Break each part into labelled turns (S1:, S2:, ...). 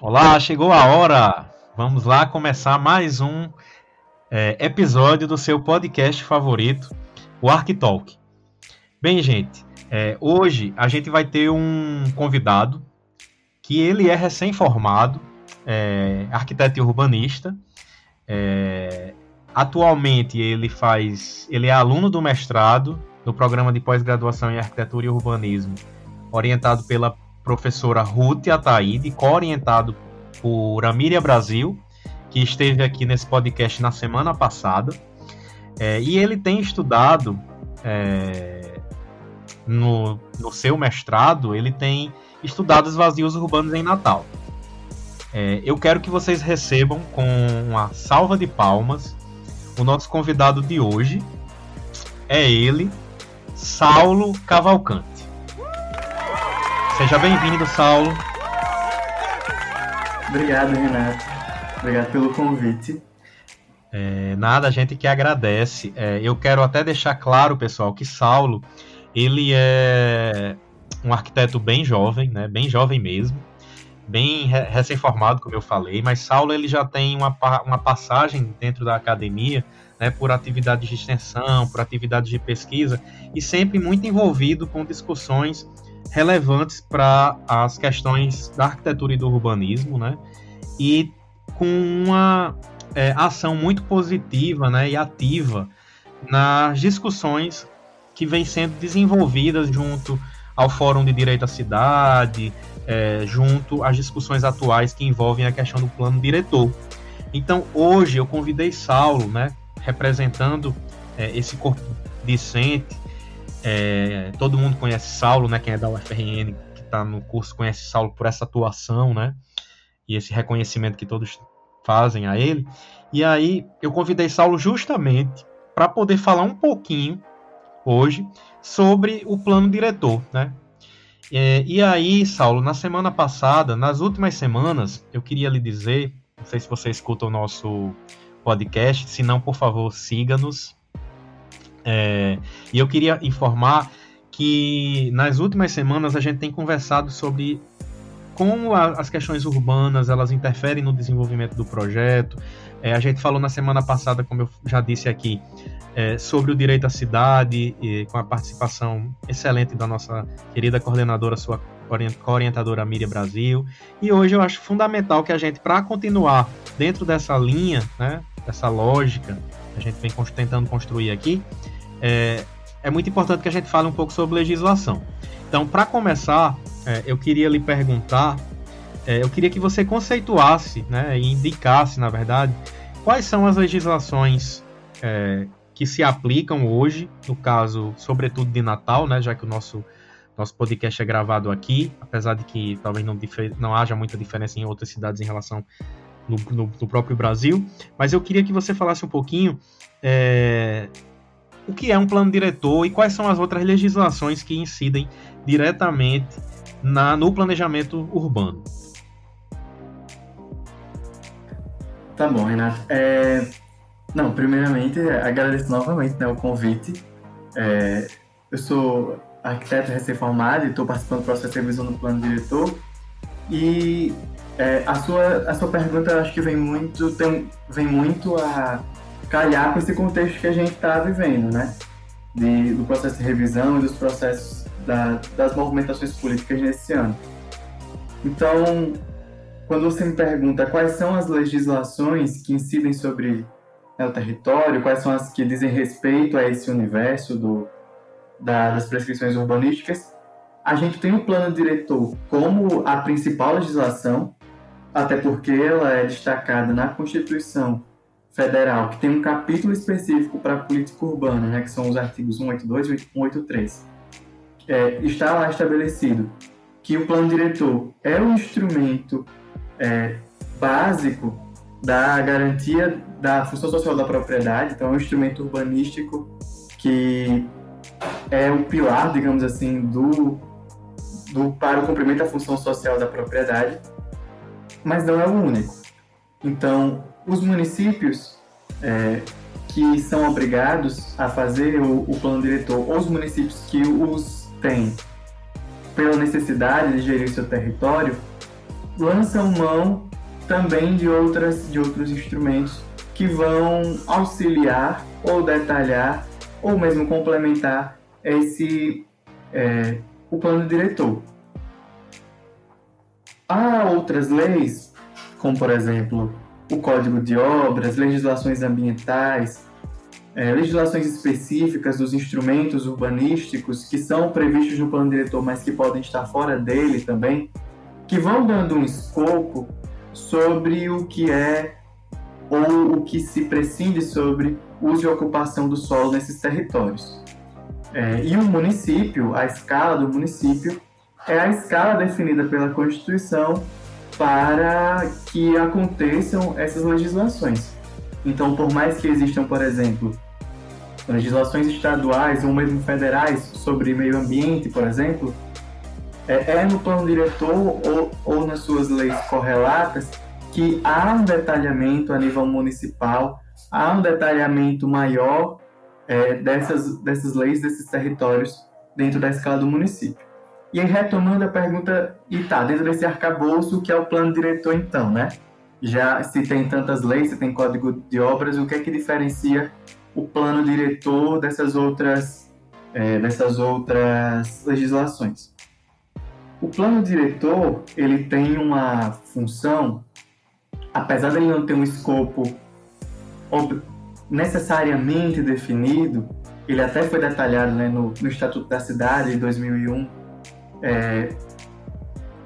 S1: Olá, chegou a hora! Vamos lá começar mais um é, episódio do seu podcast favorito, o Arquitalk. Bem, gente, é, hoje a gente vai ter um convidado que ele é recém-formado, é, arquiteto e urbanista. É, atualmente ele faz, ele é aluno do mestrado no programa de pós-graduação em arquitetura e urbanismo, orientado pela professora Ruth Ataíde, co-orientado por Amíria Brasil, que esteve aqui nesse podcast na semana passada. É, e ele tem estudado é, no, no seu mestrado, ele tem estudado os vazios urbanos em Natal. É, eu quero que vocês recebam com uma salva de palmas o nosso convidado de hoje. É ele, Saulo Cavalcante. Seja bem-vindo, Saulo.
S2: Obrigado, Renato. Obrigado pelo convite.
S1: É, nada, a gente que agradece. É, eu quero até deixar claro, pessoal, que Saulo, ele é um arquiteto bem jovem, né? Bem jovem mesmo, bem recém-formado, como eu falei. Mas Saulo ele já tem uma, uma passagem dentro da academia, né? Por atividades de extensão, por atividades de pesquisa e sempre muito envolvido com discussões relevantes para as questões da arquitetura e do urbanismo, né? E com uma é, ação muito positiva né, e ativa nas discussões que vêm sendo desenvolvidas junto ao Fórum de Direito à Cidade, é, junto às discussões atuais que envolvem a questão do plano diretor. Então, hoje eu convidei Saulo, né, representando é, esse corpo discente é, todo mundo conhece Saulo, né? Quem é da UFRN, que está no curso, conhece Saulo por essa atuação, né? E esse reconhecimento que todos fazem a ele. E aí eu convidei Saulo justamente para poder falar um pouquinho hoje sobre o plano diretor, né? É, e aí, Saulo, na semana passada, nas últimas semanas, eu queria lhe dizer, não sei se você escuta o nosso podcast, se não, por favor, siga-nos, é, e eu queria informar que nas últimas semanas a gente tem conversado sobre como a, as questões urbanas elas interferem no desenvolvimento do projeto. É, a gente falou na semana passada, como eu já disse aqui, é, sobre o direito à cidade, e, com a participação excelente da nossa querida coordenadora, sua co-orientadora Miriam Brasil. E hoje eu acho fundamental que a gente, para continuar dentro dessa linha, né, dessa lógica que a gente vem tentando construir aqui, é, é muito importante que a gente fale um pouco sobre legislação. Então, para começar, é, eu queria lhe perguntar, é, eu queria que você conceituasse, né, e indicasse, na verdade, quais são as legislações é, que se aplicam hoje, no caso, sobretudo de Natal, né, já que o nosso nosso podcast é gravado aqui, apesar de que talvez não, não haja muita diferença em outras cidades em relação no, no, no próprio Brasil, mas eu queria que você falasse um pouquinho é, o que é um plano diretor e quais são as outras legislações que incidem diretamente na, no planejamento urbano.
S2: Tá bom, Renato. É... Não, primeiramente, agradeço novamente né, o convite. É... Eu sou arquiteto recém-formado e estou participando do processo de revisão do plano diretor. E é, a, sua, a sua pergunta acho que vem muito, tem, vem muito a calhar com esse contexto que a gente está vivendo, né? De, do processo de revisão e dos processos da, das movimentações políticas nesse ano. Então, quando você me pergunta quais são as legislações que incidem sobre né, o território, quais são as que dizem respeito a esse universo do, da, das prescrições urbanísticas, a gente tem o plano diretor como a principal legislação, até porque ela é destacada na Constituição Federal, que tem um capítulo específico para política urbana, né, que são os artigos 182 e 183, é, está lá estabelecido que o plano diretor é o instrumento é, básico da garantia da função social da propriedade, então é um instrumento urbanístico que é o pilar, digamos assim, do, do para o cumprimento da função social da propriedade, mas não é o único. Então, os municípios é, que são obrigados a fazer o, o, plano diretor, ou os municípios que os têm pela necessidade de gerir seu território, lançam mão também de, outras, de outros instrumentos que vão auxiliar ou detalhar ou mesmo complementar esse é, o plano diretor. Há outras leis, como por exemplo o Código de Obras, legislações ambientais, é, legislações específicas dos instrumentos urbanísticos que são previstos no plano diretor, mas que podem estar fora dele também, que vão dando um escopo sobre o que é ou o que se prescinde sobre uso e ocupação do solo nesses territórios. É, e o município, a escala do município, é a escala definida pela Constituição para que aconteçam essas legislações. Então, por mais que existam, por exemplo, legislações estaduais ou mesmo federais sobre meio ambiente, por exemplo, é, é no plano diretor ou, ou nas suas leis correlatas que há um detalhamento a nível municipal, há um detalhamento maior é, dessas, dessas leis, desses territórios dentro da escala do município. E aí, retomando a pergunta, e tá, dentro desse arcabouço, o que é o plano diretor então, né? Já se tem tantas leis, se tem código de obras, o que é que diferencia o plano diretor dessas outras, é, dessas outras legislações? O plano diretor, ele tem uma função, apesar de ele não ter um escopo necessariamente definido, ele até foi detalhado né, no, no Estatuto da Cidade de 2001, é,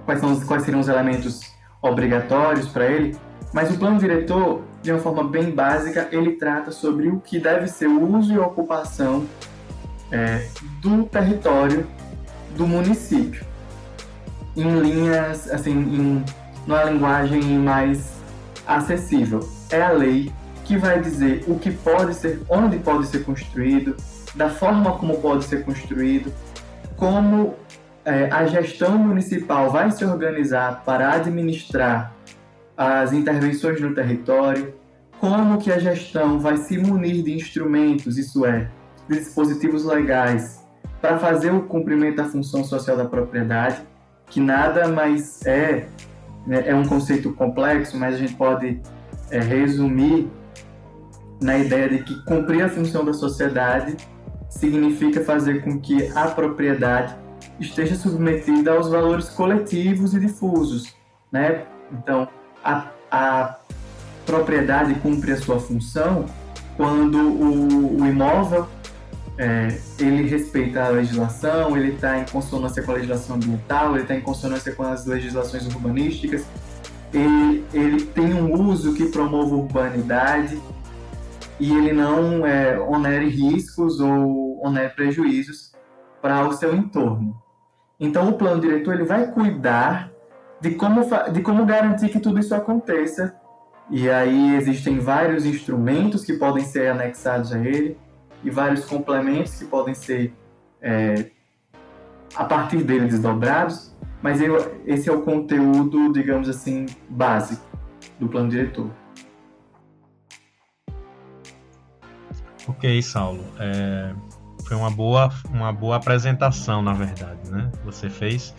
S2: quais, são quais seriam os elementos obrigatórios para ele, mas o plano diretor, de uma forma bem básica, ele trata sobre o que deve ser o uso e ocupação é, do território do município, em linhas, assim, em numa linguagem mais acessível. É a lei que vai dizer o que pode ser, onde pode ser construído, da forma como pode ser construído, como é, a gestão municipal vai se organizar para administrar as intervenções no território, como que a gestão vai se munir de instrumentos, isso é, dispositivos legais, para fazer o cumprimento da função social da propriedade, que nada mais é, né, é um conceito complexo, mas a gente pode é, resumir na ideia de que cumprir a função da sociedade significa fazer com que a propriedade esteja submetida aos valores coletivos e difusos, né? Então, a, a propriedade cumpre a sua função quando o, o imóvel é, ele respeita a legislação, ele está em consonância com a legislação ambiental, ele está em consonância com as legislações urbanísticas, ele, ele tem um uso que promove urbanidade e ele não é, onere riscos ou onere prejuízos para o seu entorno. Então, o plano diretor ele vai cuidar de como, de como garantir que tudo isso aconteça. E aí existem vários instrumentos que podem ser anexados a ele e vários complementos que podem ser é, a partir dele desdobrados, mas eu, esse é o conteúdo, digamos assim, básico do plano diretor.
S1: Ok, Saulo. É, foi uma boa, uma boa apresentação, na verdade, né? Você fez.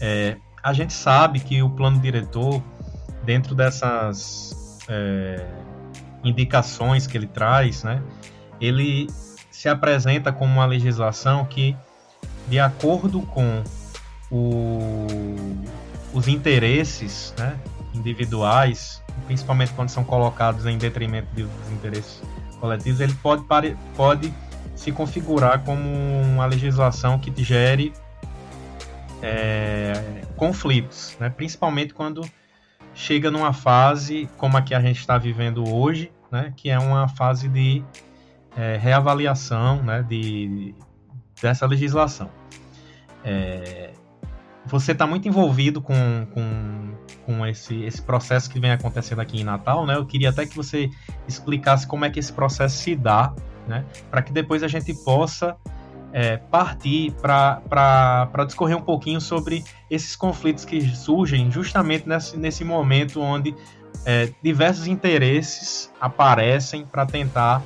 S1: É, a gente sabe que o plano diretor, dentro dessas é, indicações que ele traz, né? Ele se apresenta como uma legislação que, de acordo com o, os interesses né, individuais, principalmente quando são colocados em detrimento dos interesses coletivos, ele pode, pode se configurar como uma legislação que gere é, conflitos, né? principalmente quando chega numa fase como a que a gente está vivendo hoje, né? que é uma fase de é, reavaliação né? de, dessa legislação. É, você está muito envolvido com, com, com esse, esse processo que vem acontecendo aqui em Natal, né? Eu queria até que você explicasse como é que esse processo se dá, né? Para que depois a gente possa é, partir para discorrer um pouquinho sobre esses conflitos que surgem justamente nesse, nesse momento onde é, diversos interesses aparecem para tentar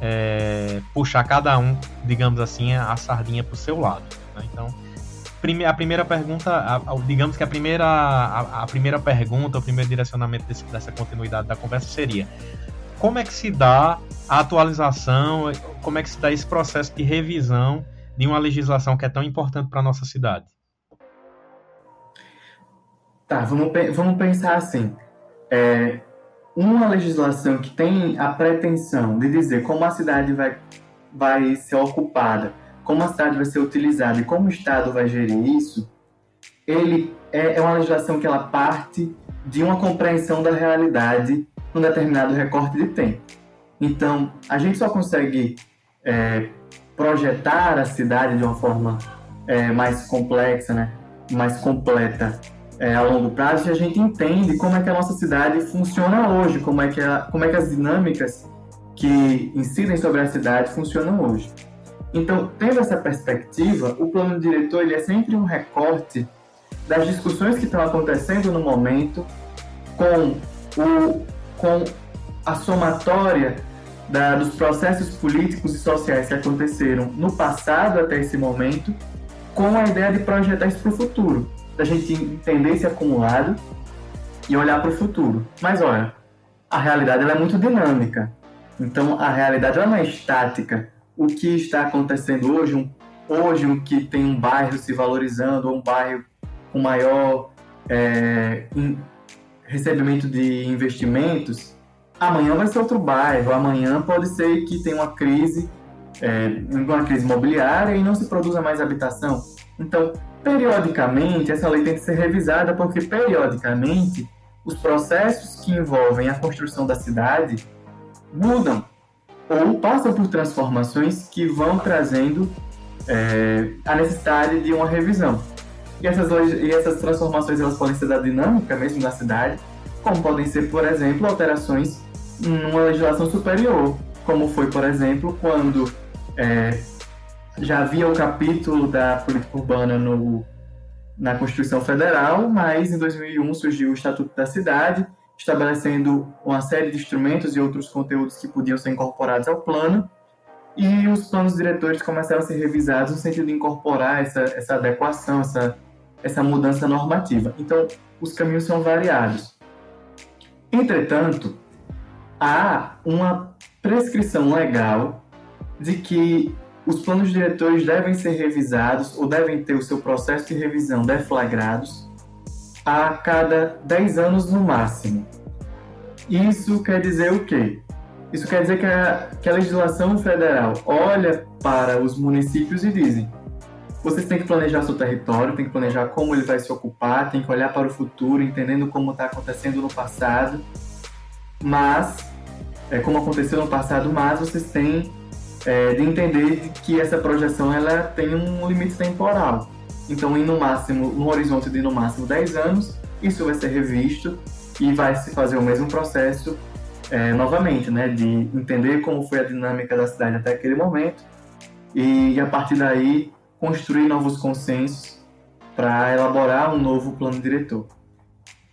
S1: é, puxar cada um, digamos assim, a sardinha para o seu lado. Né? Então, prime, a primeira pergunta, a, a, digamos que a primeira, a, primeira pergunta, o primeiro direcionamento desse, dessa continuidade da conversa seria como é que se dá a atualização, como é que se dá esse processo de revisão de uma legislação que é tão importante para a nossa cidade?
S2: Tá, vamos, vamos pensar assim. É, uma legislação que tem a pretensão de dizer como a cidade vai, vai ser ocupada, como a cidade vai ser utilizada e como o Estado vai gerir isso, ele é, é uma legislação que ela parte de uma compreensão da realidade num determinado recorte de tempo. Então, a gente só consegue é, projetar a cidade de uma forma é, mais complexa, né, mais completa é, a longo prazo se a gente entende como é que a nossa cidade funciona hoje, como é que, a, como é que as dinâmicas que incidem sobre a cidade funcionam hoje. Então, tendo essa perspectiva, o plano diretor ele é sempre um recorte das discussões que estão acontecendo no momento com, o, com a somatória da, dos processos políticos e sociais que aconteceram no passado até esse momento, com a ideia de projetar isso para o futuro da gente entender esse acumulado e olhar para o futuro. Mas olha, a realidade ela é muito dinâmica. Então a realidade ela não é estática. O que está acontecendo hoje, um, hoje o que tem um bairro se valorizando, ou um bairro com maior é, recebimento de investimentos, amanhã vai ser outro bairro. Amanhã pode ser que tenha uma crise, é, uma crise imobiliária e não se produza mais habitação. Então Periodicamente, essa lei tem que ser revisada porque, periodicamente, os processos que envolvem a construção da cidade mudam ou passam por transformações que vão trazendo é, a necessidade de uma revisão. E essas, e essas transformações elas podem ser da dinâmica mesmo da cidade, como podem ser, por exemplo, alterações numa legislação superior, como foi, por exemplo, quando é, já havia o capítulo da política urbana no, na Constituição Federal, mas em 2001 surgiu o Estatuto da Cidade, estabelecendo uma série de instrumentos e outros conteúdos que podiam ser incorporados ao plano, e os planos diretores começaram a ser revisados no sentido de incorporar essa, essa adequação, essa, essa mudança normativa. Então, os caminhos são variados. Entretanto, há uma prescrição legal de que os planos diretores devem ser revisados ou devem ter o seu processo de revisão deflagrados a cada 10 anos no máximo. Isso quer dizer o quê? Isso quer dizer que a, que a legislação federal olha para os municípios e dizem: vocês têm que planejar seu território, têm que planejar como ele vai se ocupar, tem que olhar para o futuro, entendendo como está acontecendo no passado, mas é como aconteceu no passado, mas vocês têm é, de entender que essa projeção ela tem um limite temporal. Então, em no máximo, no horizonte de no máximo 10 anos, isso vai ser revisto e vai se fazer o mesmo processo é, novamente, né, de entender como foi a dinâmica da cidade até aquele momento e, a partir daí construir novos consensos para elaborar um novo plano diretor.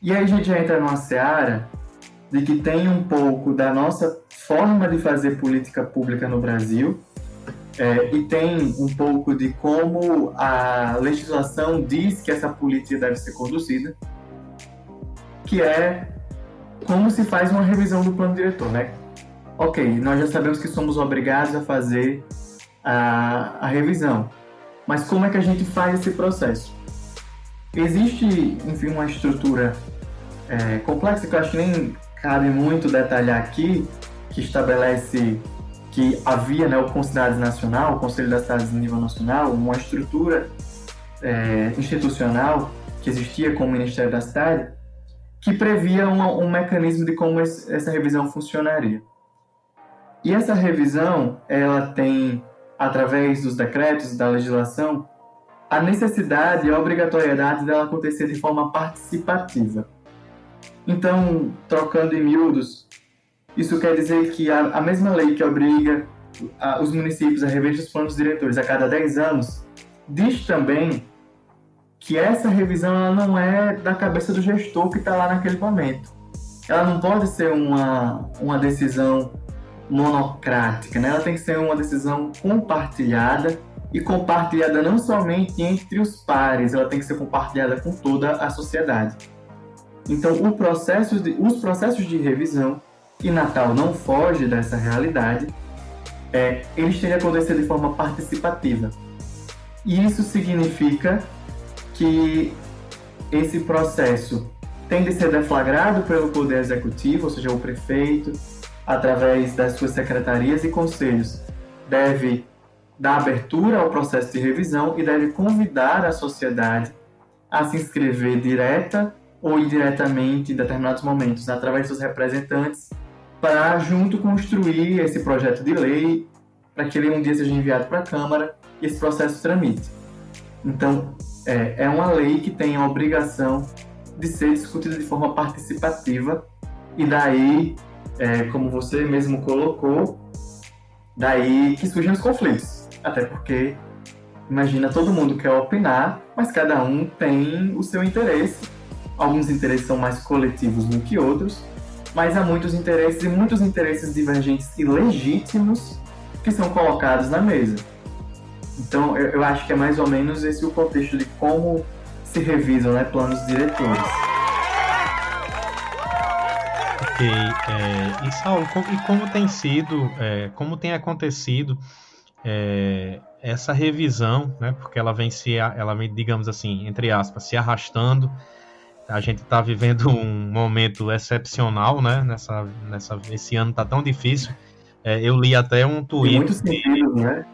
S2: E aí a gente já entra numa seara de que tem um pouco da nossa forma de fazer política pública no Brasil é, e tem um pouco de como a legislação diz que essa política deve ser conduzida, que é como se faz uma revisão do plano diretor, né? Ok, nós já sabemos que somos obrigados a fazer a, a revisão, mas como é que a gente faz esse processo? Existe, enfim, uma estrutura é, complexa que eu acho que nem cabe muito detalhar aqui, que estabelece que havia né, o Conselho Nacional, o Conselho das Cidades de nível nacional, uma estrutura é, institucional que existia com o Ministério da Cidade, que previa um, um mecanismo de como esse, essa revisão funcionaria. E essa revisão, ela tem, através dos decretos, da legislação, a necessidade e a obrigatoriedade dela acontecer de forma participativa. Então, trocando em miúdos, isso quer dizer que a, a mesma lei que obriga a, os municípios a rever os planos diretores a cada 10 anos, diz também que essa revisão ela não é da cabeça do gestor que está lá naquele momento. Ela não pode ser uma, uma decisão monocrática, né? ela tem que ser uma decisão compartilhada e compartilhada não somente entre os pares, ela tem que ser compartilhada com toda a sociedade. Então, processo de, os processos de revisão, e Natal não foge dessa realidade, é, eles têm que acontecer de forma participativa. E isso significa que esse processo tem de ser deflagrado pelo Poder Executivo, ou seja, o prefeito, através das suas secretarias e conselhos, deve dar abertura ao processo de revisão e deve convidar a sociedade a se inscrever direta ou indiretamente em determinados momentos, através dos representantes, para junto construir esse projeto de lei, para que ele um dia seja enviado para a Câmara e esse processo tramite. Então, é, é uma lei que tem a obrigação de ser discutida de forma participativa e daí, é, como você mesmo colocou, daí que surgem os conflitos. Até porque, imagina, todo mundo quer opinar, mas cada um tem o seu interesse. Alguns interesses são mais coletivos do que outros, mas há muitos interesses e muitos interesses divergentes e legítimos que são colocados na mesa. Então, eu, eu acho que é mais ou menos esse o contexto de como se revisam né, planos diretores.
S1: Ok, é, e Saulo, como, e como tem sido, é, como tem acontecido é, essa revisão, né, porque ela vem se, ela vem, digamos assim, entre aspas, se arrastando. A gente está vivendo um momento excepcional, né? Nessa, nessa, esse ano está tão difícil. É, eu li até um tweet. Em
S2: muitos sentidos, né?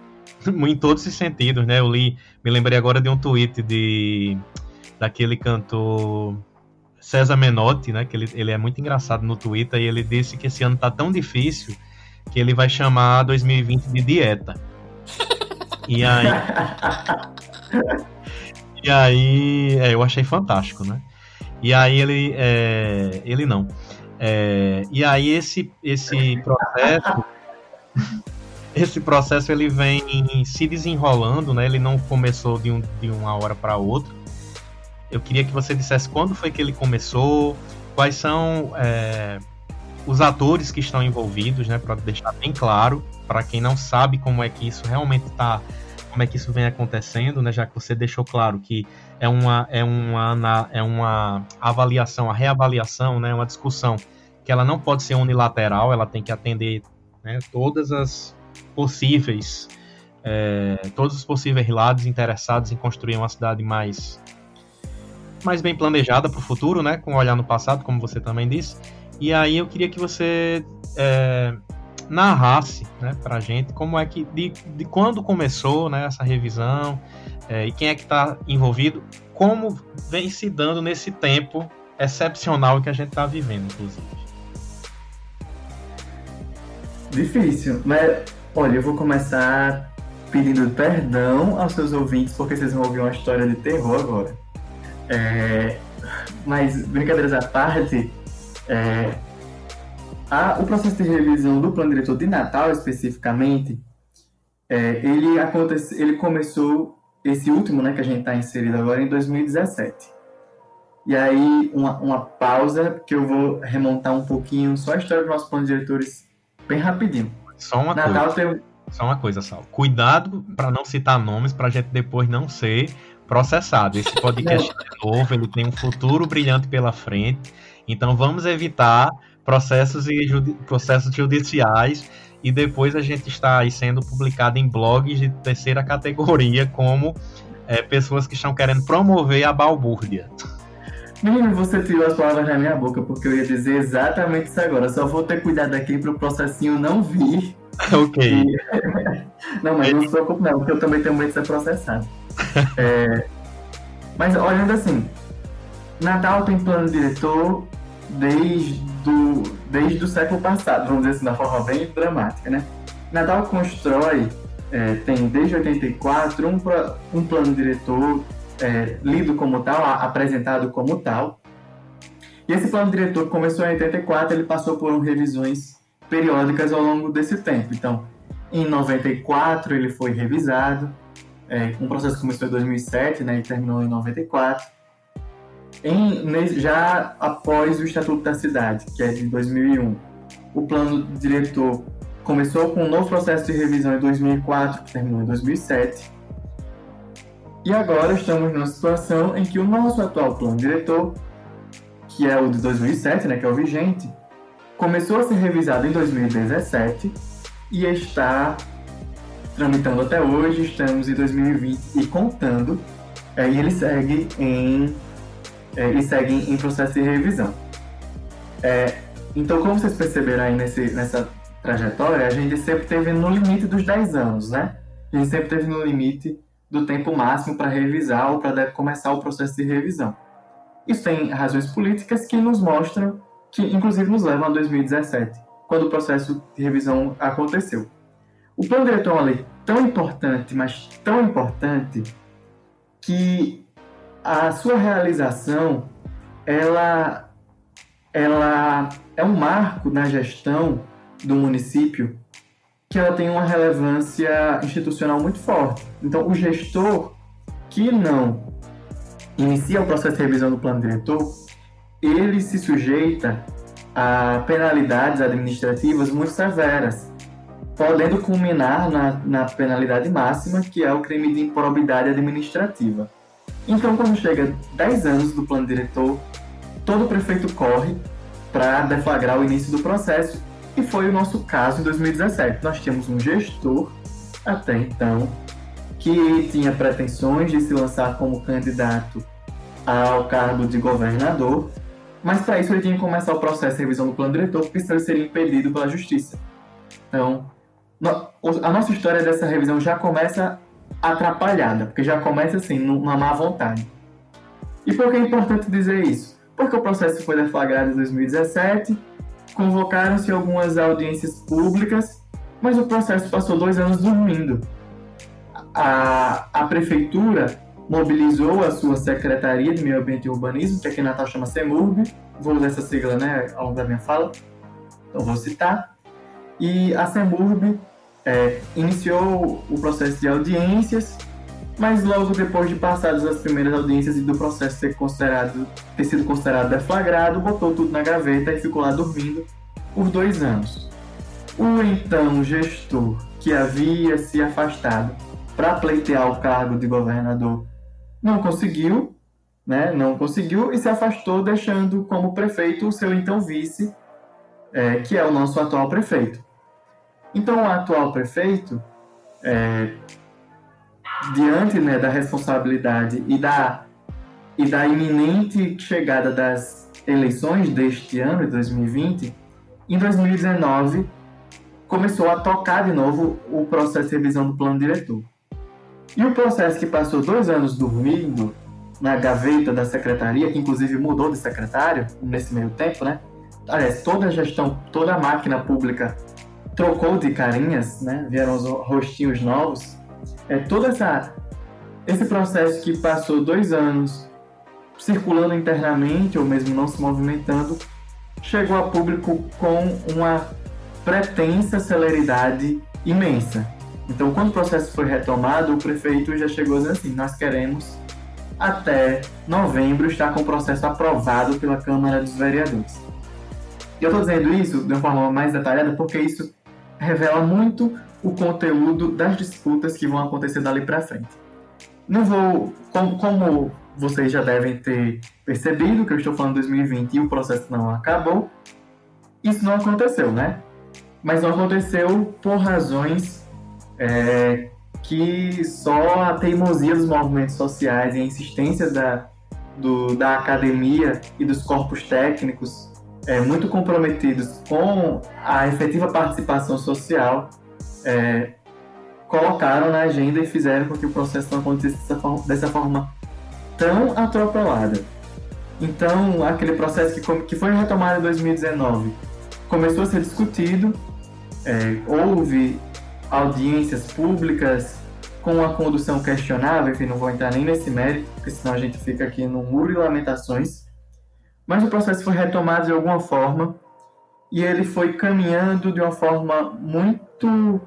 S1: em todos os sentidos, né? Eu li, me lembrei agora de um tweet de daquele cantor César Menotti, né? Que ele, ele é muito engraçado no Twitter e ele disse que esse ano tá tão difícil que ele vai chamar 2020 de dieta. E aí. e aí. É, eu achei fantástico, né? E aí ele. É, ele não. É, e aí esse, esse processo. esse processo ele vem se desenrolando, né? Ele não começou de, um, de uma hora para outra. Eu queria que você dissesse quando foi que ele começou, quais são é, os atores que estão envolvidos, né, para deixar bem claro para quem não sabe como é que isso realmente está, como é que isso vem acontecendo, né, já que você deixou claro que é uma é uma é uma avaliação, a reavaliação, né, uma discussão que ela não pode ser unilateral, ela tem que atender né, todas as possíveis é, todos os possíveis lados interessados em construir uma cidade mais mais bem planejada para o futuro, né? Com olhar no passado, como você também disse. E aí eu queria que você é, narrasse, né, para a gente como é que de, de quando começou, né, essa revisão é, e quem é que está envolvido, como vem se dando nesse tempo excepcional que a gente está vivendo, inclusive.
S2: Difícil, mas olha, eu vou começar pedindo perdão aos seus ouvintes porque vocês vão ouvir uma história de terror agora. É, mas, brincadeiras à parte, é, a, o processo de revisão do plano diretor de Natal, especificamente, é, ele, acontece, ele começou, esse último né, que a gente está inserido agora, em 2017. E aí, uma, uma pausa, que eu vou remontar um pouquinho só a história dos nossos planos diretores, bem rapidinho.
S1: Só uma Natal coisa. Tem... Só uma coisa, Sal. Cuidado para não citar nomes, para a gente depois não ser processado. Esse podcast é novo, ele tem um futuro brilhante pela frente. Então vamos evitar processos e judi processos judiciais e depois a gente está aí sendo publicado em blogs de terceira categoria como é, pessoas que estão querendo promover a balbúrdia.
S2: Menino, você tirou as palavras da minha boca, porque eu ia dizer exatamente isso agora. Só vou ter cuidado aqui para o processinho não vir.
S1: ok. E...
S2: não, mas não se preocupe não, porque eu também tenho medo de ser processado. É, mas olhando assim, Natal tem plano diretor desde, do, desde o século passado, vamos dizer assim, da forma bem dramática, né? Natal constrói, é, tem desde 84 um, um plano diretor é, lido como tal, apresentado como tal. E esse plano diretor começou em 84, ele passou por revisões periódicas ao longo desse tempo. Então, em 94 ele foi revisado, é, um processo que começou em 2007 né, e terminou em 94. Em, já após o Estatuto da Cidade, que é de 2001, o plano diretor começou com um novo processo de revisão em 2004, que terminou em 2007. E agora estamos numa situação em que o nosso atual plano diretor, que é o de 2007, né, que é o vigente, começou a ser revisado em 2017 e está tramitando até hoje, estamos em 2020 e contando, é, e ele segue em é, ele segue em processo de revisão. É, então, como vocês perceberam aí nesse, nessa trajetória, a gente sempre teve no limite dos 10 anos, né? A gente sempre teve no limite do tempo máximo para revisar ou para começar o processo de revisão. Isso tem razões políticas que nos mostram, que inclusive nos levam a 2017, quando o processo de revisão aconteceu. O plano diretor é uma lei tão importante, mas tão importante, que a sua realização ela, ela é um marco na gestão do município que ela tem uma relevância institucional muito forte. Então, o gestor que não inicia o processo de revisão do plano diretor, ele se sujeita a penalidades administrativas muito severas, podendo culminar na, na penalidade máxima, que é o crime de improbidade administrativa. Então, quando chega 10 anos do plano diretor, todo prefeito corre para deflagrar o início do processo e foi o nosso caso em 2017. Nós tínhamos um gestor, até então, que tinha pretensões de se lançar como candidato ao cargo de governador, mas para isso ele tinha que começar o processo de revisão do plano diretor, porque senão ele seria impedido pela justiça. Então, a nossa história dessa revisão já começa atrapalhada, porque já começa assim, numa má vontade. E por que é importante dizer isso? Porque o processo foi deflagrado em 2017, convocaram-se algumas audiências públicas, mas o processo passou dois anos dormindo. A, a prefeitura mobilizou a sua Secretaria de Meio Ambiente e Urbanismo, que aqui em Natal chama CEMURB, vou usar essa sigla né, ao longo da minha fala, então vou citar. E a CEMURB é, iniciou o processo de audiências, mas logo depois de passadas as primeiras audiências e do processo ser considerado, ter sido considerado deflagrado, botou tudo na gaveta e ficou lá dormindo por dois anos. O então gestor que havia se afastado para pleitear o cargo de governador não conseguiu, né? Não conseguiu e se afastou, deixando como prefeito o seu então vice, é, que é o nosso atual prefeito. Então, o atual prefeito, é, diante né, da responsabilidade e da, e da iminente chegada das eleições deste ano, de 2020, em 2019 começou a tocar de novo o processo de revisão do plano diretor. E o processo que passou dois anos dormindo na gaveta da secretaria, que inclusive mudou de secretário nesse meio tempo, né? Aliás, toda a gestão, toda a máquina pública trocou de carinhas, né? Vieram os rostinhos novos. É todo essa esse processo que passou dois anos circulando internamente ou mesmo não se movimentando, chegou a público com uma pretensa celeridade imensa. Então, quando o processo foi retomado, o prefeito já chegou dizendo assim: nós queremos até novembro estar com o processo aprovado pela Câmara dos Vereadores. E eu estou dizendo isso de uma forma mais detalhada porque isso revela muito o conteúdo das disputas que vão acontecer dali para frente. Não vou, como, como, vocês já devem ter percebido, que eu estou falando de 2020 e o processo não acabou, isso não aconteceu, né? Mas não aconteceu por razões é, que só a teimosia dos movimentos sociais e a insistência da, do, da academia e dos corpos técnicos é, muito comprometidos com a efetiva participação social, é, colocaram na agenda e fizeram com que o processo não acontecesse dessa forma, dessa forma tão atropelada. Então, aquele processo que, que foi retomado em 2019 começou a ser discutido, é, houve audiências públicas com a condução questionável, enfim, não vou entrar nem nesse mérito, porque senão a gente fica aqui no muro de lamentações. Mas o processo foi retomado de alguma forma e ele foi caminhando de uma forma muito,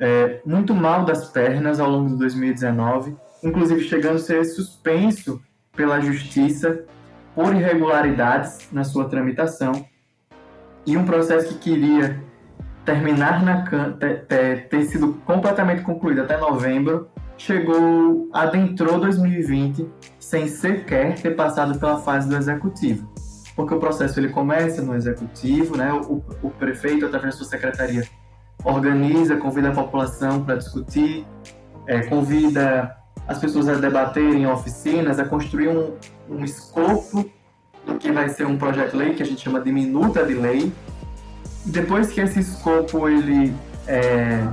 S2: é, muito mal das pernas ao longo de 2019, inclusive chegando a ser suspenso pela justiça por irregularidades na sua tramitação e um processo que queria terminar na ter, ter sido completamente concluído até novembro chegou, adentrou 2020 sem sequer ter passado pela fase do executivo. Porque o processo ele começa no executivo, né? O, o prefeito, através da sua secretaria, organiza, convida a população para discutir, é, convida as pessoas a debaterem em oficinas, a construir um, um escopo do que vai ser um projeto de lei, que a gente chama de minuta de lei. Depois que esse escopo ele é,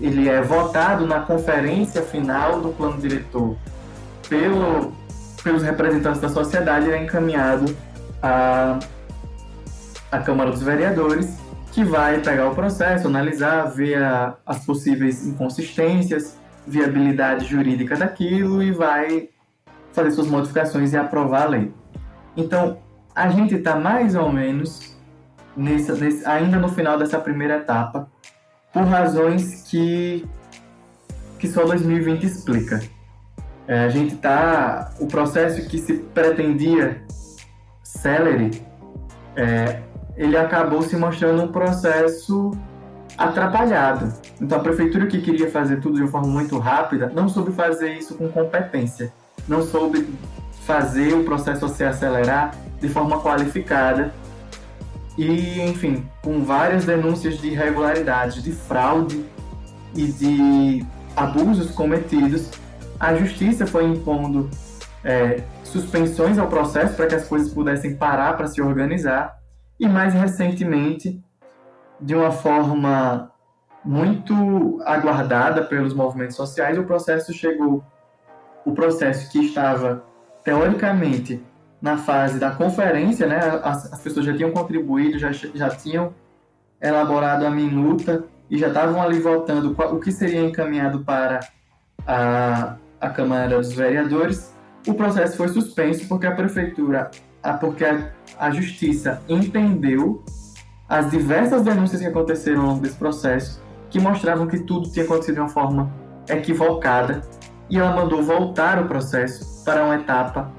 S2: ele é votado na conferência final do plano diretor pelo, pelos representantes da sociedade, ele é encaminhado à, à Câmara dos Vereadores, que vai pegar o processo, analisar, ver a, as possíveis inconsistências, viabilidade jurídica daquilo e vai fazer suas modificações e aprovar a lei. Então, a gente está mais ou menos nessa, nesse, ainda no final dessa primeira etapa, por razões que, que só 2020 explica. É, a gente está. O processo que se pretendia celere, é, ele acabou se mostrando um processo atrapalhado. Então a prefeitura que queria fazer tudo de uma forma muito rápida não soube fazer isso com competência, não soube fazer o processo se acelerar de forma qualificada e, enfim, com várias denúncias de irregularidades, de fraude e de abusos cometidos, a justiça foi impondo é, suspensões ao processo para que as coisas pudessem parar para se organizar. E, mais recentemente, de uma forma muito aguardada pelos movimentos sociais, o processo chegou, o processo que estava teoricamente na fase da conferência, né, as, as pessoas já tinham contribuído, já, já tinham elaborado a minuta e já estavam ali votando o que seria encaminhado para a, a Câmara dos Vereadores. O processo foi suspenso porque a prefeitura, a, porque a, a justiça entendeu as diversas denúncias que aconteceram ao longo desse processo, que mostravam que tudo tinha acontecido de uma forma equivocada, e ela mandou voltar o processo para uma etapa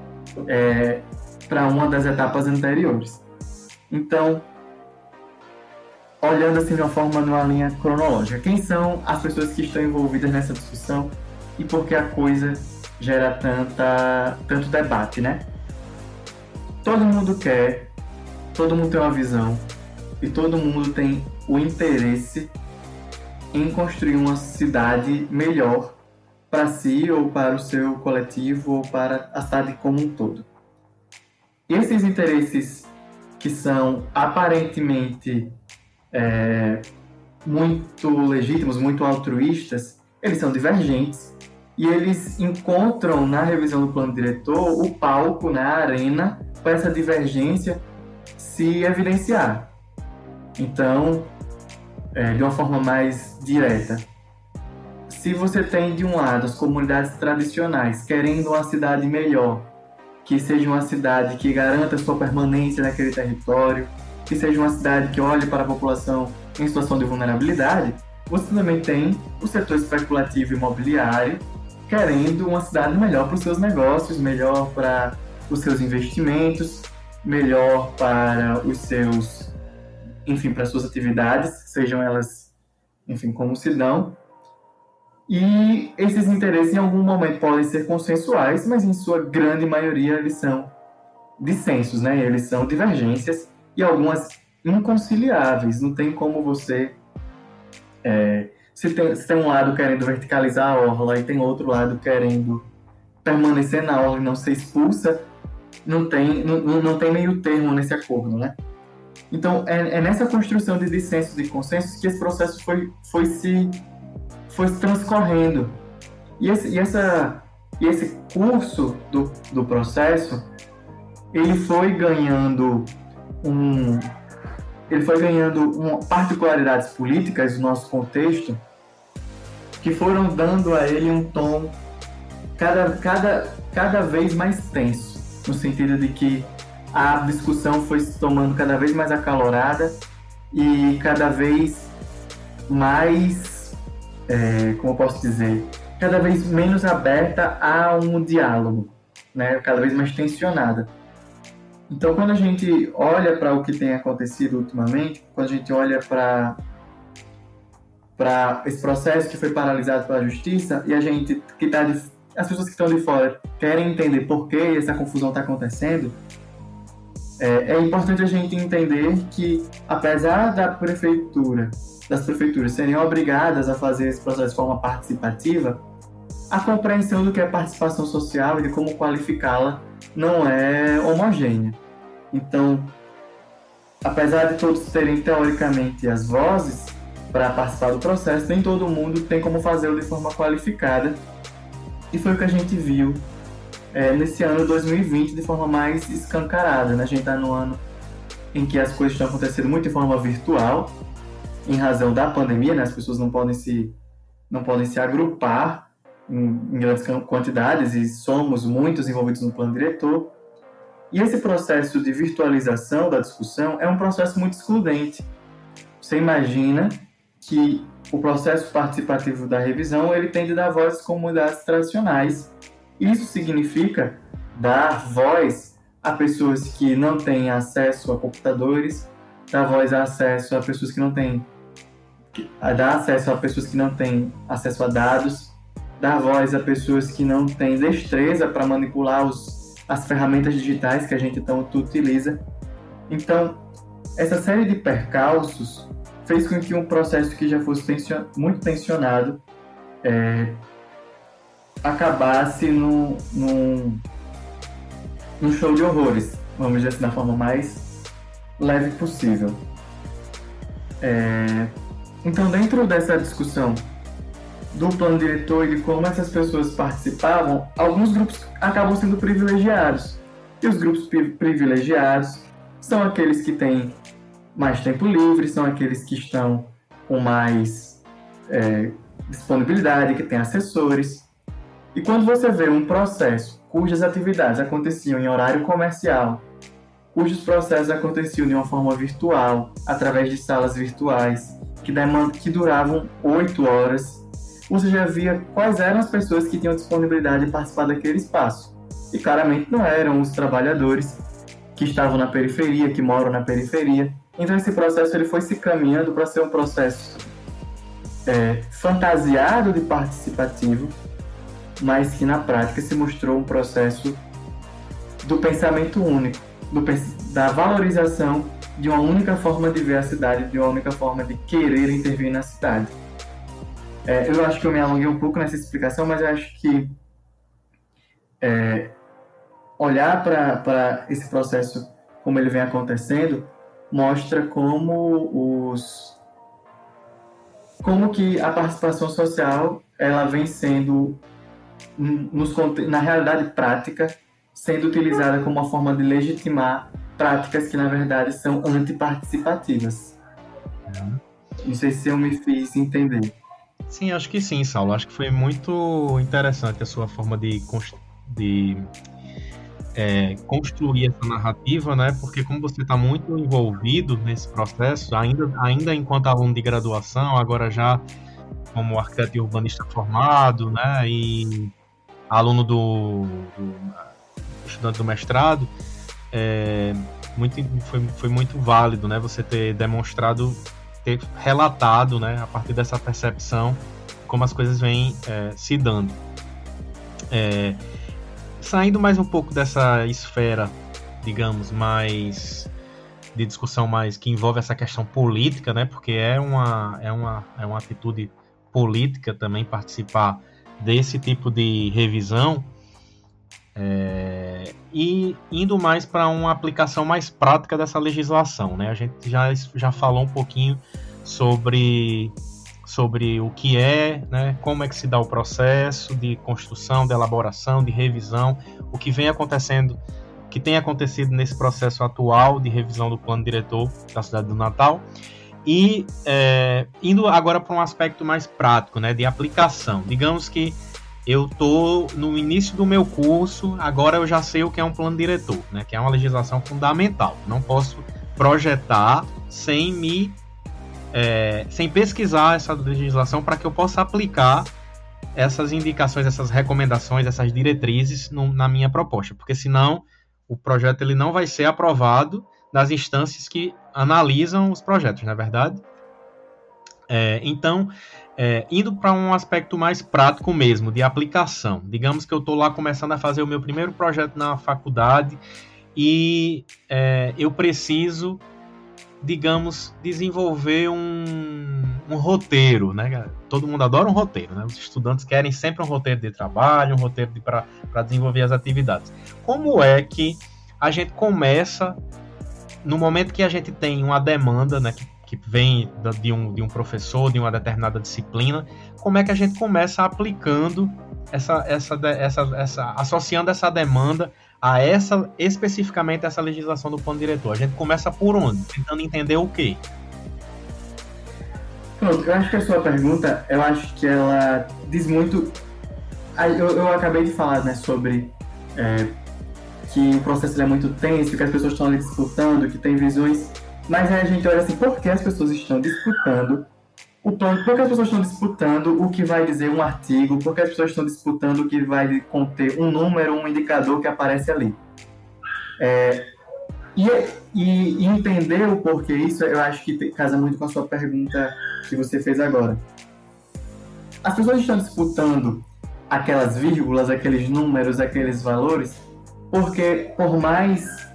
S2: é, para uma das etapas anteriores. Então, olhando assim de uma forma numa linha cronológica, quem são as pessoas que estão envolvidas nessa discussão e por que a coisa gera tanta, tanto debate, né? Todo mundo quer, todo mundo tem uma visão e todo mundo tem o interesse em construir uma cidade melhor para si ou para o seu coletivo ou para a cidade como um todo. Esses interesses que são aparentemente é, muito legítimos, muito altruístas, eles são divergentes e eles encontram na revisão do plano diretor o palco, né, a arena, para essa divergência se evidenciar. Então, é, de uma forma mais direta, se você tem de um lado as comunidades tradicionais querendo uma cidade melhor que seja uma cidade que garanta sua permanência naquele território, que seja uma cidade que olhe para a população em situação de vulnerabilidade, você também tem o setor especulativo imobiliário querendo uma cidade melhor para os seus negócios, melhor para os seus investimentos, melhor para os seus, enfim, para as suas atividades, sejam elas, enfim, como se dão. E esses interesses em algum momento podem ser consensuais, mas em sua grande maioria eles são dissensos, né? Eles são divergências e algumas inconciliáveis. Não tem como você é, se, tem, se tem um lado querendo verticalizar a orla e tem outro lado querendo permanecer na orla e não ser expulsa, não tem, não, não tem meio termo nesse acordo, né? Então, é, é nessa construção de dissensos e consensos que esse processo foi, foi se foi transcorrendo. E esse, e essa, e esse curso do, do processo, ele foi ganhando um, ele foi ganhando um, particularidades políticas no nosso contexto que foram dando a ele um tom cada, cada, cada vez mais tenso, no sentido de que a discussão foi se tomando cada vez mais acalorada e cada vez mais é, como eu posso dizer, cada vez menos aberta a um diálogo, né? cada vez mais tensionada. Então, quando a gente olha para o que tem acontecido ultimamente, quando a gente olha para para esse processo que foi paralisado pela justiça e a gente que está as pessoas que estão de fora querem entender por que essa confusão está acontecendo, é, é, importante a gente entender que, apesar da prefeitura, das prefeituras serem obrigadas a fazer esse processo de forma participativa, a compreensão do que é participação social e de como qualificá-la não é homogênea. Então, apesar de todos terem teoricamente as vozes para participar do processo, nem todo mundo tem como fazê-lo de forma qualificada. E foi o que a gente viu é, nesse ano 2020 de forma mais escancarada. Né? A gente está no ano em que as coisas estão acontecendo muito de forma virtual, em razão da pandemia, né? as pessoas não podem se, não podem se agrupar em, em grandes quantidades e somos muitos envolvidos no plano diretor. E esse processo de virtualização da discussão é um processo muito excludente. Você imagina que o processo participativo da revisão ele tende a dar voz às comunidades tradicionais. Isso significa dar voz a pessoas que não têm acesso a computadores, dar voz a acesso a pessoas que não têm dar acesso a pessoas que não têm acesso a dados, dar voz a pessoas que não têm destreza para manipular os, as ferramentas digitais que a gente tanto utiliza. Então, essa série de percalços fez com que um processo que já fosse tension, muito tensionado é, acabasse num, num, num show de horrores, vamos dizer assim, da forma mais leve possível. É, então, dentro dessa discussão do plano diretor e de como essas pessoas participavam, alguns grupos acabam sendo privilegiados. E os grupos privilegiados são aqueles que têm mais tempo livre, são aqueles que estão com mais é, disponibilidade, que têm assessores. E quando você vê um processo cujas atividades aconteciam em horário comercial, cujos processos aconteciam de uma forma virtual, através de salas virtuais, que, que duravam oito horas, você já via quais eram as pessoas que tinham disponibilidade de participar daquele espaço. E claramente não eram os trabalhadores que estavam na periferia, que moram na periferia, então esse processo ele foi se caminhando para ser um processo é, fantasiado de participativo, mas que na prática se mostrou um processo do pensamento único, do, da valorização de uma única forma de ver a cidade, de uma única forma de querer intervir na cidade. É, eu acho que eu me alonguei um pouco nessa explicação, mas eu acho que é, olhar para esse processo como ele vem acontecendo mostra como os como que a participação social ela vem sendo nos, na realidade prática sendo utilizada como uma forma de legitimar práticas que na verdade são antiparticipativas. Não sei se eu me fiz entender.
S1: Sim, acho que sim, Saulo. Acho que foi muito interessante a sua forma de, de é, construir essa narrativa, né? Porque como você está muito envolvido nesse processo, ainda, ainda enquanto aluno de graduação, agora já como arquiteto e urbanista formado, né? E aluno do, do estudante do mestrado, é, muito, foi, foi muito válido, né? Você ter demonstrado, ter relatado, né? A partir dessa percepção, como as coisas vêm é, se dando. É, saindo mais um pouco dessa esfera, digamos, mais de discussão mais que envolve essa questão política, né? Porque é uma é uma é uma atitude política também participar desse tipo de revisão é, e indo mais para uma aplicação mais prática dessa legislação, né? A gente já já falou um pouquinho sobre sobre o que é, né, como é que se dá o processo de construção, de elaboração, de revisão, o que vem acontecendo, que tem acontecido nesse processo atual de revisão do plano diretor da cidade do Natal. E é, indo agora para um aspecto mais prático, né, de aplicação. Digamos que eu estou no início do meu curso, agora eu já sei o que é um plano diretor, né, que é uma legislação fundamental. Não posso projetar sem me é, sem pesquisar essa legislação para que eu possa aplicar essas indicações, essas recomendações, essas diretrizes no, na minha proposta, porque senão o projeto ele não vai ser aprovado nas instâncias que analisam os projetos, não é verdade? É, então, é, indo para um aspecto mais prático mesmo, de aplicação. Digamos que eu estou lá começando a fazer o meu primeiro projeto na faculdade e é, eu preciso, digamos, desenvolver um, um roteiro, né? Todo mundo adora um roteiro, né? Os estudantes querem sempre um roteiro de trabalho, um roteiro para desenvolver as atividades. Como é que a gente começa no momento que a gente tem uma demanda, né, que, que vem de um, de um professor, de uma determinada disciplina, como é que a gente começa aplicando essa, essa, essa, essa associando essa demanda a essa especificamente essa legislação do plano diretor? A gente começa por onde? Tentando entender o quê?
S2: Pronto, eu acho que a sua pergunta, eu acho que ela diz muito. Eu, eu acabei de falar né, sobre é, que o processo é muito tenso, que as pessoas estão ali disputando, que tem visões. Mas aí a gente olha assim, por que as pessoas estão disputando o plano? Por que as pessoas estão disputando o que vai dizer um artigo? Por que as pessoas estão disputando o que vai conter um número, um indicador que aparece ali? É, e, e, entender o porquê isso, eu acho que casa muito com a sua pergunta que você fez agora. As pessoas estão disputando aquelas vírgulas, aqueles números, aqueles valores, porque por mais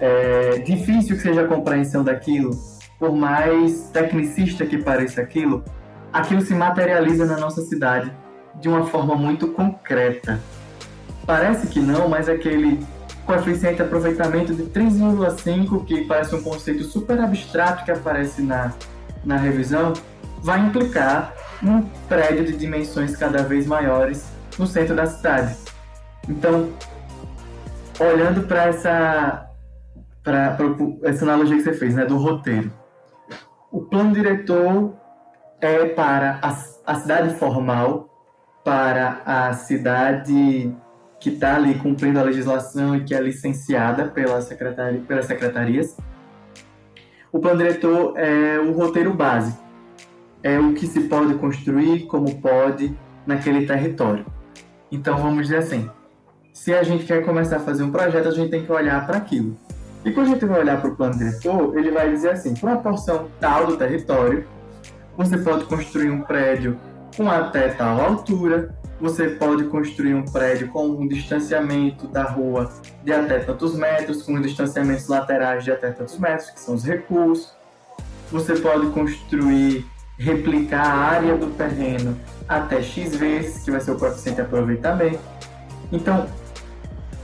S2: é, difícil que seja a compreensão daquilo, por mais tecnicista que pareça aquilo, aquilo se materializa na nossa cidade de uma forma muito concreta. Parece que não, mas aquele coeficiente de aproveitamento de 3,5, que parece um conceito super abstrato que aparece na, na revisão, vai implicar um prédio de dimensões cada vez maiores no centro da cidade. Então, olhando para essa, para essa analogia que você fez, né, do roteiro. O plano diretor é para a, a cidade formal, para a cidade que está ali cumprindo a legislação e que é licenciada pela secretaria, pelas secretarias. O plano diretor é o roteiro básico, é o que se pode construir, como pode, naquele território. Então, vamos dizer assim, se a gente quer começar a fazer um projeto, a gente tem que olhar para aquilo. E quando a gente vai olhar para o plano diretor, ele vai dizer assim: para uma porção tal do território, você pode construir um prédio com até tal altura, você pode construir um prédio com um distanciamento da rua de até tantos metros, com distanciamentos laterais de até tantos metros, que são os recuos. Você pode construir, replicar a área do terreno até x vezes, que vai ser o coeficiente de aproveitamento. Então,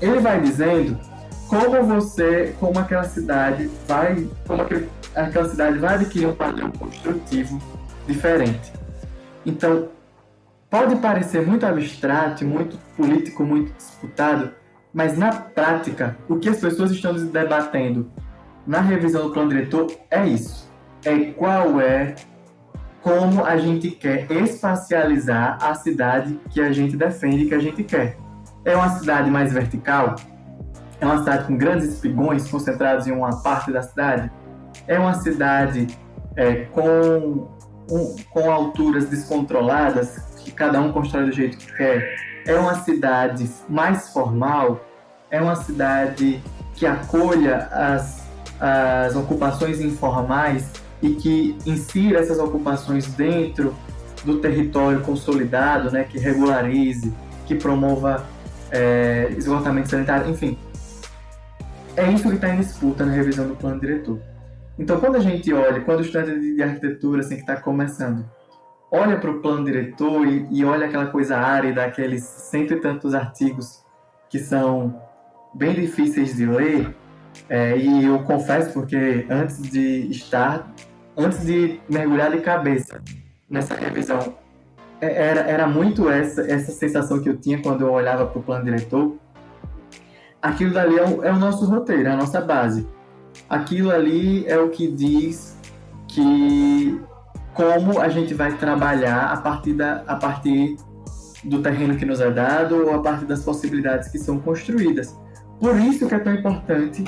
S2: ele vai dizendo como você, como aquela cidade vai, como aquele, aquela cidade vai adquirir um padrão construtivo diferente. Então, pode parecer muito abstrato, muito político, muito disputado, mas na prática, o que as pessoas estão debatendo na revisão do plano diretor é isso. É qual é como a gente quer espacializar a cidade que a gente defende, que a gente quer. É uma cidade mais vertical? É uma cidade com grandes espigões concentrados em uma parte da cidade? É uma cidade é, com, um, com alturas descontroladas, que cada um constrói do jeito que quer? É uma cidade mais formal? É uma cidade que acolha as, as ocupações informais e que insira essas ocupações dentro do território consolidado, né, que regularize, que promova é, esgotamento sanitário, enfim. É isso que está em disputa na revisão do plano diretor. Então, quando a gente olha, quando o estudante de arquitetura assim, que está começando, olha para o plano diretor e, e, olha aquela coisa árida, aqueles cento e tantos artigos que são bem difíceis de ler, é, e eu confesso porque antes de estar, antes de mergulhar de cabeça nessa revisão é, era, era muito essa, essa sensação que eu tinha quando eu olhava para o plano diretor. Aquilo dali é o, é o nosso roteiro, é a nossa base. Aquilo ali é o que diz que como a gente vai trabalhar a partir, da, a partir do terreno que nos é dado ou a partir das possibilidades que são construídas. Por isso que é tão importante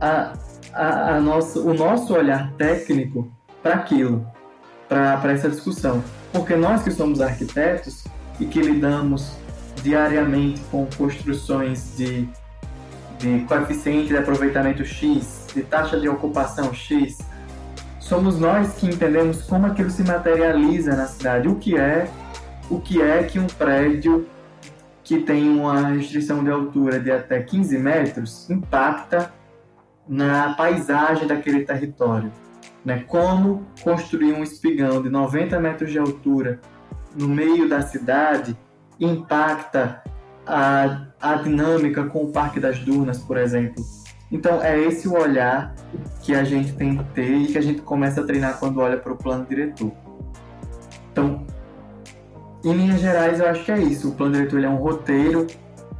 S2: a, a, a nossa, o nosso olhar técnico para aquilo, para essa discussão. Porque nós que somos arquitetos e que lidamos diariamente com construções de, de coeficiente de aproveitamento X, de taxa de ocupação X, somos nós que entendemos como aquilo se materializa na cidade, o que é, o que é que um prédio que tem uma restrição de altura de até 15 metros impacta na paisagem daquele território. Né? Como construir um espigão de 90 metros de altura no meio da cidade impacta a, a dinâmica com o Parque das Dunas, por exemplo. Então, é esse o olhar que a gente tem que ter e que a gente começa a treinar quando olha para o plano diretor. Então, em linhas gerais, eu acho que é isso. O plano diretor é um roteiro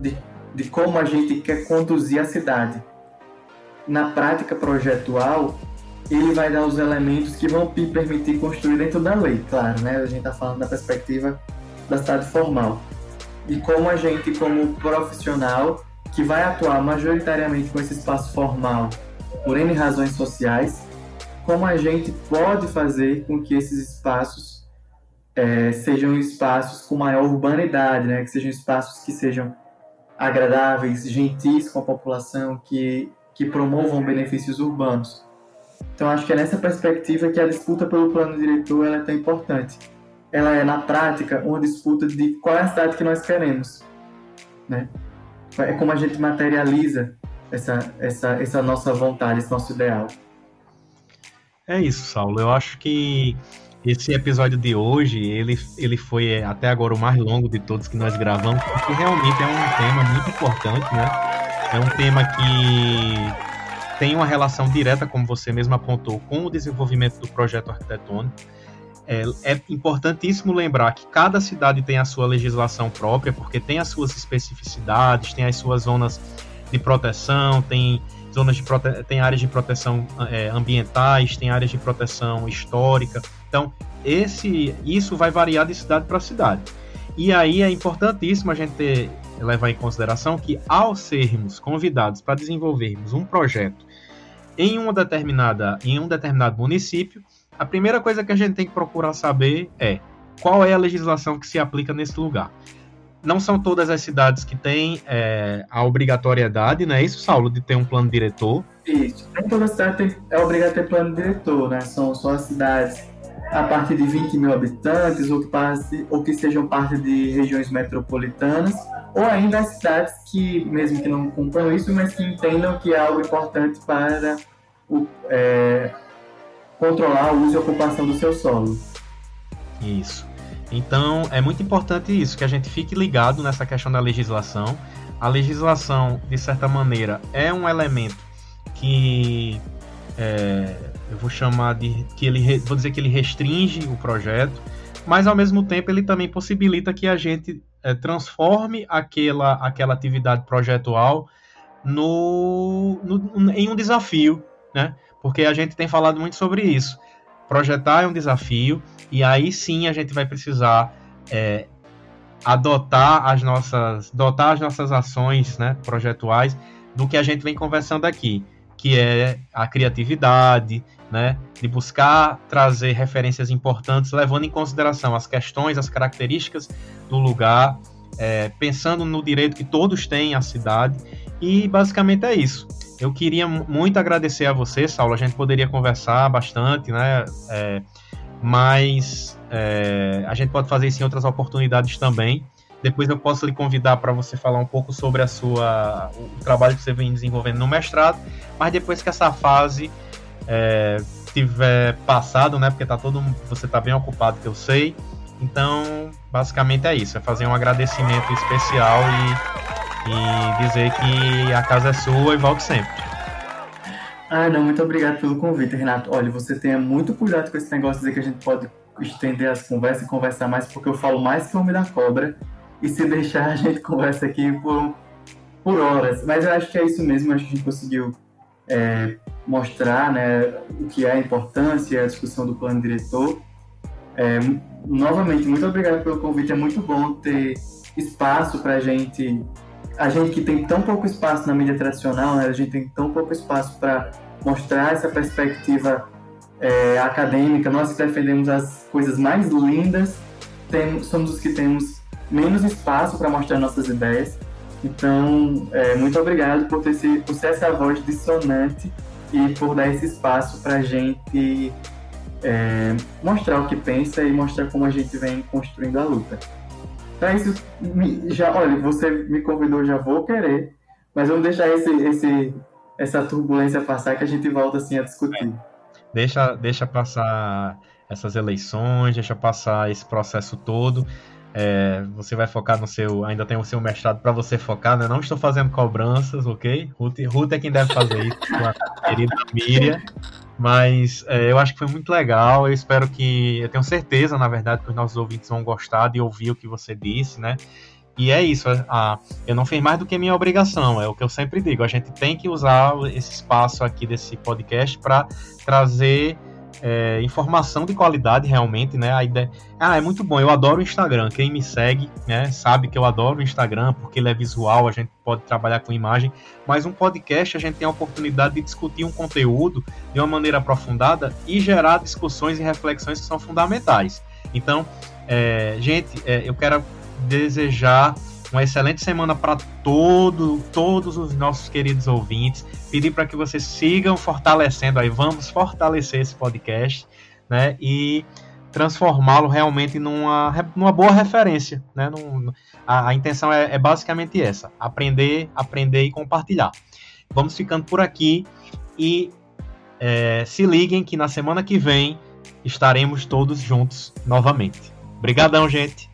S2: de, de como a gente quer conduzir a cidade. Na prática projetual, ele vai dar os elementos que vão permitir construir dentro da lei, claro, né? A gente está falando da perspectiva da cidade formal. E como a gente, como profissional, que vai atuar majoritariamente com esse espaço formal por N razões sociais, como a gente pode fazer com que esses espaços é, sejam espaços com maior urbanidade, né? que sejam espaços que sejam agradáveis, gentis com a população, que, que promovam benefícios urbanos. Então, acho que é nessa perspectiva que a disputa pelo plano diretor é tão importante. Ela é, na prática, uma disputa de qual é a cidade que nós queremos. Né? É como a gente materializa essa, essa, essa nossa vontade, esse nosso ideal.
S1: É isso, Saulo. Eu acho que esse episódio de hoje, ele, ele foi é, até agora o mais longo de todos que nós gravamos, porque realmente é um tema muito importante, né? É um tema que tem uma relação direta, como você mesmo apontou, com o desenvolvimento do projeto arquitetônico. É, é, importantíssimo lembrar que cada cidade tem a sua legislação própria, porque tem as suas especificidades, tem as suas zonas de proteção, tem zonas de prote... tem áreas de proteção é, ambientais, tem áreas de proteção histórica. Então, esse, isso vai variar de cidade para cidade. E aí é importantíssimo a gente ter, levar em consideração que, ao sermos convidados para desenvolvermos um projeto em uma determinada, em um determinado município, a primeira coisa que a gente tem que procurar saber é qual é a legislação que se aplica nesse lugar. Não são todas as cidades que têm é, a obrigatoriedade, não é isso, Saulo, de ter um plano diretor?
S2: Isso. Nem toda cidade é obrigada ter plano diretor, né? São só as cidades a partir de 20 mil habitantes ou que, passe, ou que sejam parte de regiões metropolitanas, ou ainda as cidades que, mesmo que não cumpram isso, mas que entendam que é algo importante para o, é, controlar o uso e ocupação do seu solo.
S1: Isso. Então, é muito importante isso, que a gente fique ligado nessa questão da legislação. A legislação, de certa maneira, é um elemento que é, eu vou chamar de que ele vou dizer que ele restringe o projeto, mas ao mesmo tempo ele também possibilita que a gente é, transforme aquela, aquela atividade projetual no, no, em um desafio, né? Porque a gente tem falado muito sobre isso. Projetar é um desafio e aí sim a gente vai precisar é, adotar as nossas, dotar as nossas ações, né, projetuais do que a gente vem conversando aqui que é a criatividade, né, de buscar trazer referências importantes, levando em consideração as questões, as características do lugar, é, pensando no direito que todos têm à cidade, e basicamente é isso. Eu queria muito agradecer a você, Saulo. A gente poderia conversar bastante, né? É, mas é, a gente pode fazer isso em outras oportunidades também. Depois eu posso lhe convidar para você falar um pouco sobre a sua, o trabalho que você vem desenvolvendo no mestrado, mas depois que essa fase é, tiver passado, né? Porque tá todo você está bem ocupado, que eu sei. Então, basicamente é isso, é fazer um agradecimento especial e, e dizer que a casa é sua e volte sempre.
S2: Ah, não, muito obrigado pelo convite, Renato. Olha, você tenha muito cuidado com esse negócio de dizer que a gente pode estender as conversas e conversar mais, porque eu falo mais que o homem da cobra. E se deixar, a gente conversa aqui por, por horas. Mas eu acho que é isso mesmo, acho que a gente conseguiu é, mostrar né, o que é a importância a discussão do plano diretor. É, novamente, muito obrigado pelo convite. É muito bom ter espaço para a gente. A gente que tem tão pouco espaço na mídia tradicional, né, a gente tem tão pouco espaço para mostrar essa perspectiva é, acadêmica. Nós que defendemos as coisas mais lindas, temos, somos os que temos menos espaço para mostrar nossas ideias. Então, é, muito obrigado por, ter, por ser essa voz dissonante e por dar esse espaço para a gente é, mostrar o que pensa e mostrar como a gente vem construindo a luta. Então é isso, já, olha, você me convidou, já vou querer, mas vamos deixar esse, esse, essa turbulência passar que a gente volta assim a discutir.
S1: Deixa, deixa passar essas eleições, deixa passar esse processo todo. É, você vai focar no seu. Ainda tem o seu mestrado para você focar, né? Não estou fazendo cobranças, ok? Ruth, Ruth é quem deve fazer isso, com a querida Miriam. Mas é, eu acho que foi muito legal. Eu espero que. Eu tenho certeza, na verdade, que os nossos ouvintes vão gostar de ouvir o que você disse, né? E é isso. A, eu não fiz mais do que minha obrigação, é o que eu sempre digo. A gente tem que usar esse espaço aqui desse podcast para trazer é, informação de qualidade realmente, né? A ideia... Ah, é muito bom, eu adoro o Instagram. Quem me segue, né, sabe que eu adoro o Instagram porque ele é visual, a gente pode trabalhar com imagem, mas um podcast a gente tem a oportunidade de discutir um conteúdo de uma maneira aprofundada e gerar discussões e reflexões que são fundamentais. Então, é, gente, é, eu quero desejar uma excelente semana para todo, todos os nossos queridos ouvintes. Pedir para que vocês sigam fortalecendo aí, vamos fortalecer esse podcast, né? E transformá-lo realmente numa, numa boa referência, né? Num, a, a, intenção é, é basicamente essa: aprender, aprender e compartilhar. Vamos ficando por aqui e é, se liguem que na semana que vem estaremos todos juntos novamente. Obrigadão, gente.